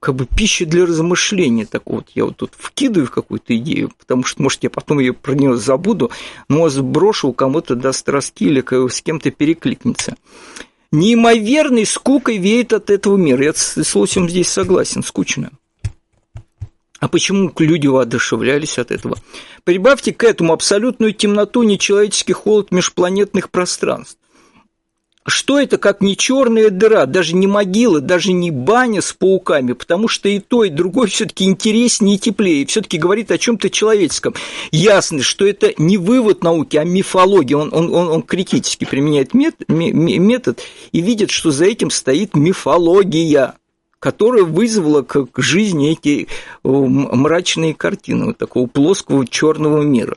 как бы пища для размышления. Так вот, я вот тут вкидываю в какую-то идею, потому что, может, я потом ее про нее забуду, но сброшу, кому-то даст раски или с кем-то перекликнется. Неимоверной скукой веет от этого мира. Я с Лосем здесь согласен, скучно. А почему люди воодушевлялись от этого? Прибавьте к этому абсолютную темноту, нечеловеческий холод межпланетных пространств. Что это, как не черная дыра, даже не могила, даже не баня с пауками, потому что и то, и другое все-таки интереснее и теплее, все-таки говорит о чем-то человеческом. Ясно, что это не вывод науки, а мифология. Он, он, он, он критически применяет метод, метод и видит, что за этим стоит мифология которая вызвала к жизни эти мрачные картины вот такого плоского черного мира.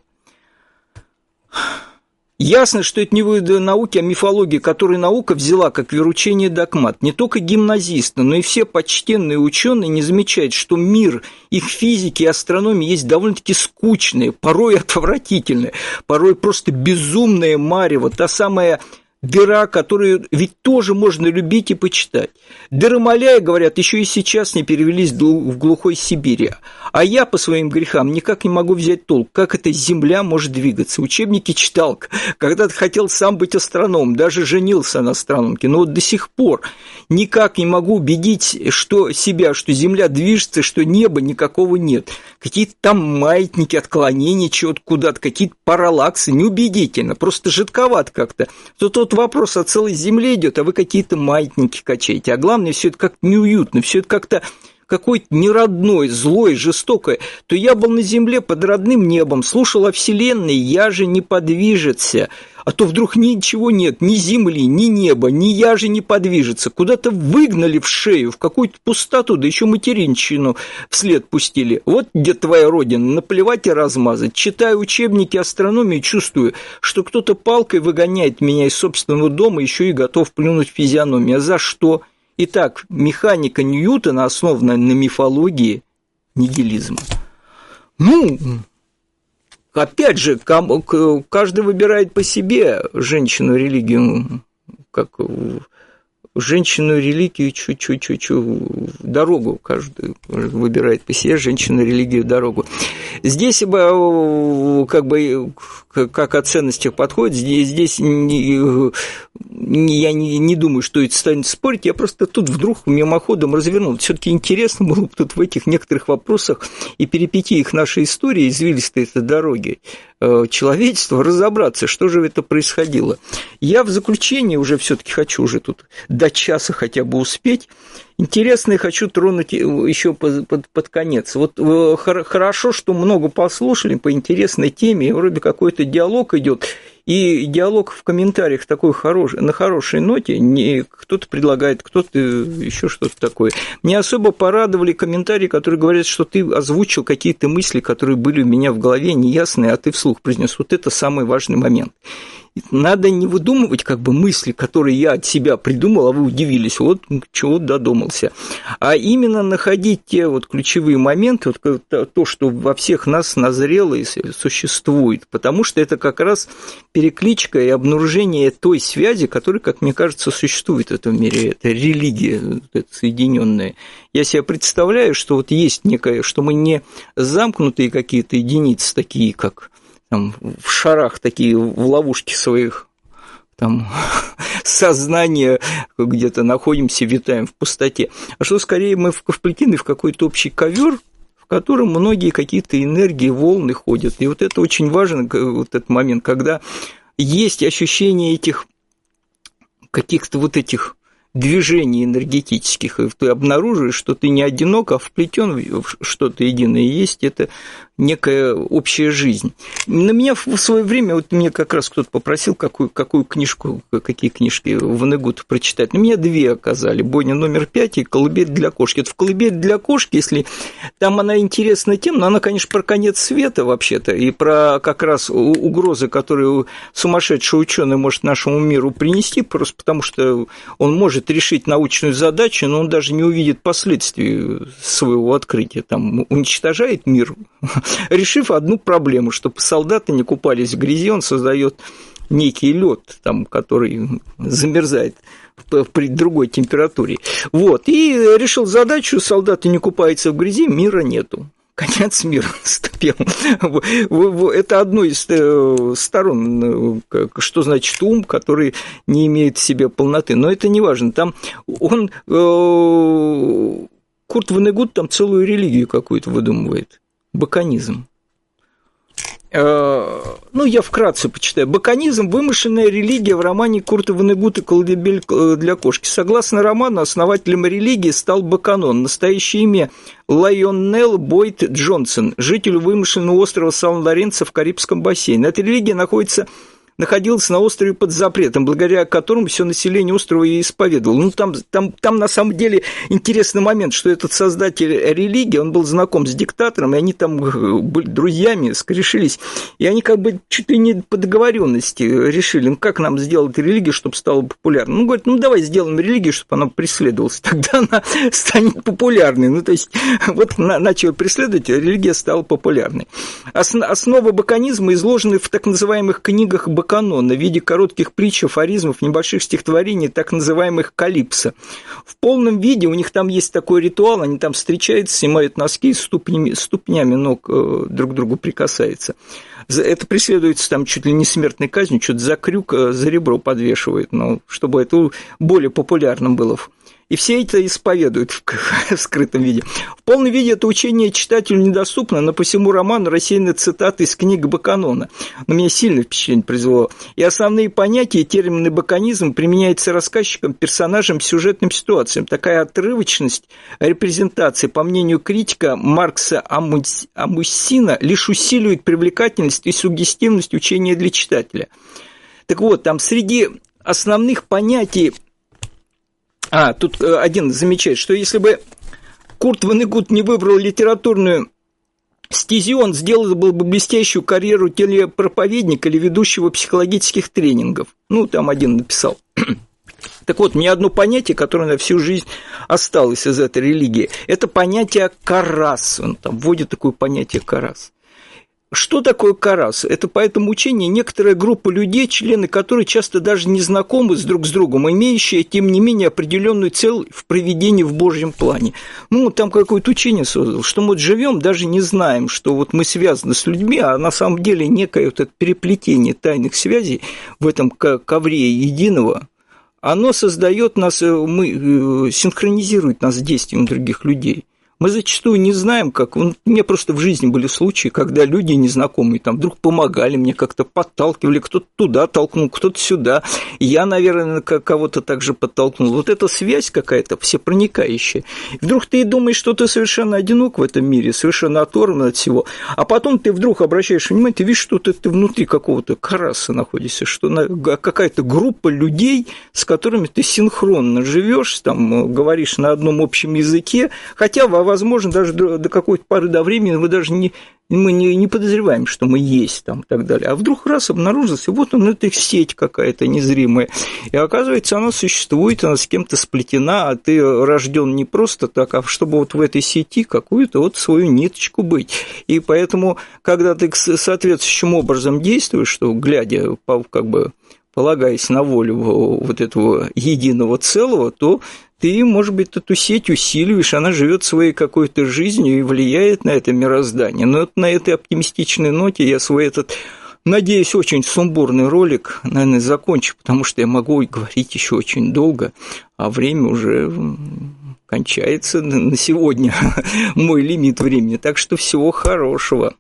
Ясно, что это не выводы науки, а мифология, которую наука взяла как веручение догмат. Не только гимназисты, но и все почтенные ученые не замечают, что мир их физики и астрономии есть довольно-таки скучные, порой отвратительные, порой просто безумная марево, та самая дыра, которую ведь тоже можно любить и почитать. Дыромаляя, говорят, еще и сейчас не перевелись в глухой Сибири. А я по своим грехам никак не могу взять толк, как эта земля может двигаться. Учебники читал, когда-то хотел сам быть астрономом, даже женился на астрономке, но вот до сих пор никак не могу убедить что себя, что земля движется, что неба никакого нет. Какие-то там маятники, отклонения чего-то куда-то, какие-то параллаксы, неубедительно, просто жидковат как-то. То тот вопрос о целой земле идет, а вы какие-то маятники качаете. А главное, все это как-то неуютно, все это как-то какой-то неродной, злой, жестокой, то я был на земле под родным небом, слушал о Вселенной, я же не подвижется, а то вдруг ничего нет, ни земли, ни неба, ни я же не подвижется, куда-то выгнали в шею, в какую-то пустоту, да еще материнщину вслед пустили. Вот где твоя родина, наплевать и размазать. Читаю учебники астрономии, чувствую, что кто-то палкой выгоняет меня из собственного дома, еще и готов плюнуть в физиономию. А за что? Итак, механика Ньютона, основанная на мифологии нигилизма. Ну, опять же, каждый выбирает по себе женщину, религию, как женщину, религию, чуть-чуть, дорогу каждый выбирает по себе, женщину, религию, дорогу. Здесь как бы как о ценностях подходит, здесь, здесь не, не, я не, не думаю, что это станет спорить, я просто тут вдруг мимоходом развернул. все таки интересно было бы тут в этих некоторых вопросах и перипетиях нашей истории, извилистой этой дороги, э, человечества, разобраться, что же это происходило. Я в заключение уже все таки хочу уже тут до часа хотя бы успеть, Интересное хочу тронуть еще под, под, под конец. Вот э, хорошо, что много послушали по интересной теме, вроде какой-то диалог идет. И диалог в комментариях такой хороший, на хорошей ноте, не кто-то предлагает, кто-то еще что-то такое. Мне особо порадовали комментарии, которые говорят, что ты озвучил какие-то мысли, которые были у меня в голове неясные, а ты вслух произнес. Вот это самый важный момент. Надо не выдумывать как бы мысли, которые я от себя придумал, а вы удивились, вот чего додумался, а именно находить те вот ключевые моменты, вот то, что во всех нас назрело и существует, потому что это как раз перекличка и обнаружение той связи, которая, как мне кажется, существует в этом мире, это религия это соединенная. Я себе представляю, что вот есть некое, что мы не замкнутые какие-то единицы, такие как там, в шарах такие, в ловушке своих там сознания где-то находимся, витаем в пустоте, а что скорее мы вплетены в какой-то общий ковер, в котором многие какие-то энергии, волны ходят. И вот это очень важно, вот этот момент, когда есть ощущение этих каких-то вот этих движений энергетических, и ты обнаруживаешь, что ты не одинок, а вплетен в что-то единое. Есть, это некая общая жизнь. На меня в свое время, вот мне как раз кто-то попросил, какую, какую книжку, какие книжки в Ванегут прочитать. На меня две оказали, Боня номер пять и Колыбель для кошки. Это в Колыбель для кошки, если там она интересна тем, но она, конечно, про конец света вообще-то, и про как раз угрозы, которые сумасшедший ученый может нашему миру принести, просто потому что он может решить научную задачу, но он даже не увидит последствий своего открытия. Там уничтожает мир решив одну проблему, чтобы солдаты не купались в грязи, он создает некий лед, там, который замерзает при другой температуре. Вот. И решил задачу, солдаты не купаются в грязи, мира нету конец мира наступил. Это одно из э, сторон, э, что значит ум, который не имеет в себе полноты. Но это не важно. Там он, э, Курт Ванегут там целую религию какую-то выдумывает. Баканизм. Э, ну, я вкратце почитаю. Баканизм – вымышленная религия в романе Курта Ванегута «Колдебель э, для кошки». Согласно роману, основателем религии стал Баканон. Настоящее имя – Лайонел Бойт Джонсон, житель вымышленного острова Сан-Лоренцо в Карибском бассейне. Эта религия находится находился на острове под запретом, благодаря которому все население острова и исповедовало. Ну, там, там, там на самом деле интересный момент, что этот создатель религии, он был знаком с диктатором, и они там э, были друзьями, скорешились, и они как бы чуть ли не по договоренности решили, ну, как нам сделать религию, чтобы стала популярной. Ну, говорят, ну, давай сделаем религию, чтобы она преследовалась, тогда она станет популярной. Ну, то есть, вот начал преследовать, религия стала популярной. Основа баканизма изложены в так называемых книгах Баканизма, канона в виде коротких притч, афоризмов, небольших стихотворений, так называемых калипсо. В полном виде у них там есть такой ритуал, они там встречаются, снимают носки, ступнями, ступнями ног э, друг к другу прикасаются. Это преследуется там чуть ли не смертной казнью, что-то за крюк, э, за ребро подвешивают, ну, чтобы это более популярным было и все это исповедуют в скрытом виде. В полном виде это учение читателю недоступно, но по всему роману цитаты из книг Баканона. На меня сильное впечатление произвело. И основные понятия, термины баканизм применяются рассказчикам, персонажам, сюжетным ситуациям. Такая отрывочность репрезентации, по мнению критика Маркса Амусина, лишь усиливает привлекательность и суггестивность учения для читателя. Так вот, там среди основных понятий а, тут э, один замечает, что если бы Курт Ванегут не выбрал литературную стезю, он сделал бы блестящую карьеру телепроповедника или ведущего психологических тренингов. Ну, там один написал. Так вот, мне одно понятие, которое на всю жизнь осталось из этой религии, это понятие карас. Он там вводит такое понятие карас. Что такое карас? Это по этому учению некоторая группа людей, члены которой часто даже не знакомы с друг с другом, имеющие, тем не менее, определенную цель в проведении в Божьем плане. Ну, там какое-то учение создал, что мы живем, даже не знаем, что вот мы связаны с людьми, а на самом деле некое вот это переплетение тайных связей в этом ковре единого, оно создает нас, э, мы, э, синхронизирует нас с действием других людей. Мы зачастую не знаем, как... У меня просто в жизни были случаи, когда люди незнакомые там вдруг помогали мне, как-то подталкивали, кто-то туда толкнул, кто-то сюда. Я, наверное, кого-то также подтолкнул. Вот эта связь какая-то всепроникающая. И вдруг ты думаешь, что ты совершенно одинок в этом мире, совершенно оторван от всего. А потом ты вдруг обращаешь внимание, ты видишь, что ты, ты внутри какого-то караса находишься, что какая-то группа людей, с которыми ты синхронно живешь, там, говоришь на одном общем языке, хотя во возможно, даже до, до какой-то поры до времени вы даже не, мы не, не подозреваем, что мы есть там и так далее. А вдруг раз обнаружился, вот он, это сеть какая-то незримая. И оказывается, она существует, она с кем-то сплетена, а ты рожден не просто так, а чтобы вот в этой сети какую-то вот свою ниточку быть. И поэтому, когда ты соответствующим образом действуешь, что глядя как бы полагаясь на волю вот этого единого целого, то ты, может быть, эту сеть усиливаешь, она живет своей какой-то жизнью и влияет на это мироздание. Но вот на этой оптимистичной ноте я свой этот Надеюсь, очень сумбурный ролик, наверное, закончу, потому что я могу говорить еще очень долго, а время уже кончается на сегодня, мой лимит времени. Так что всего хорошего.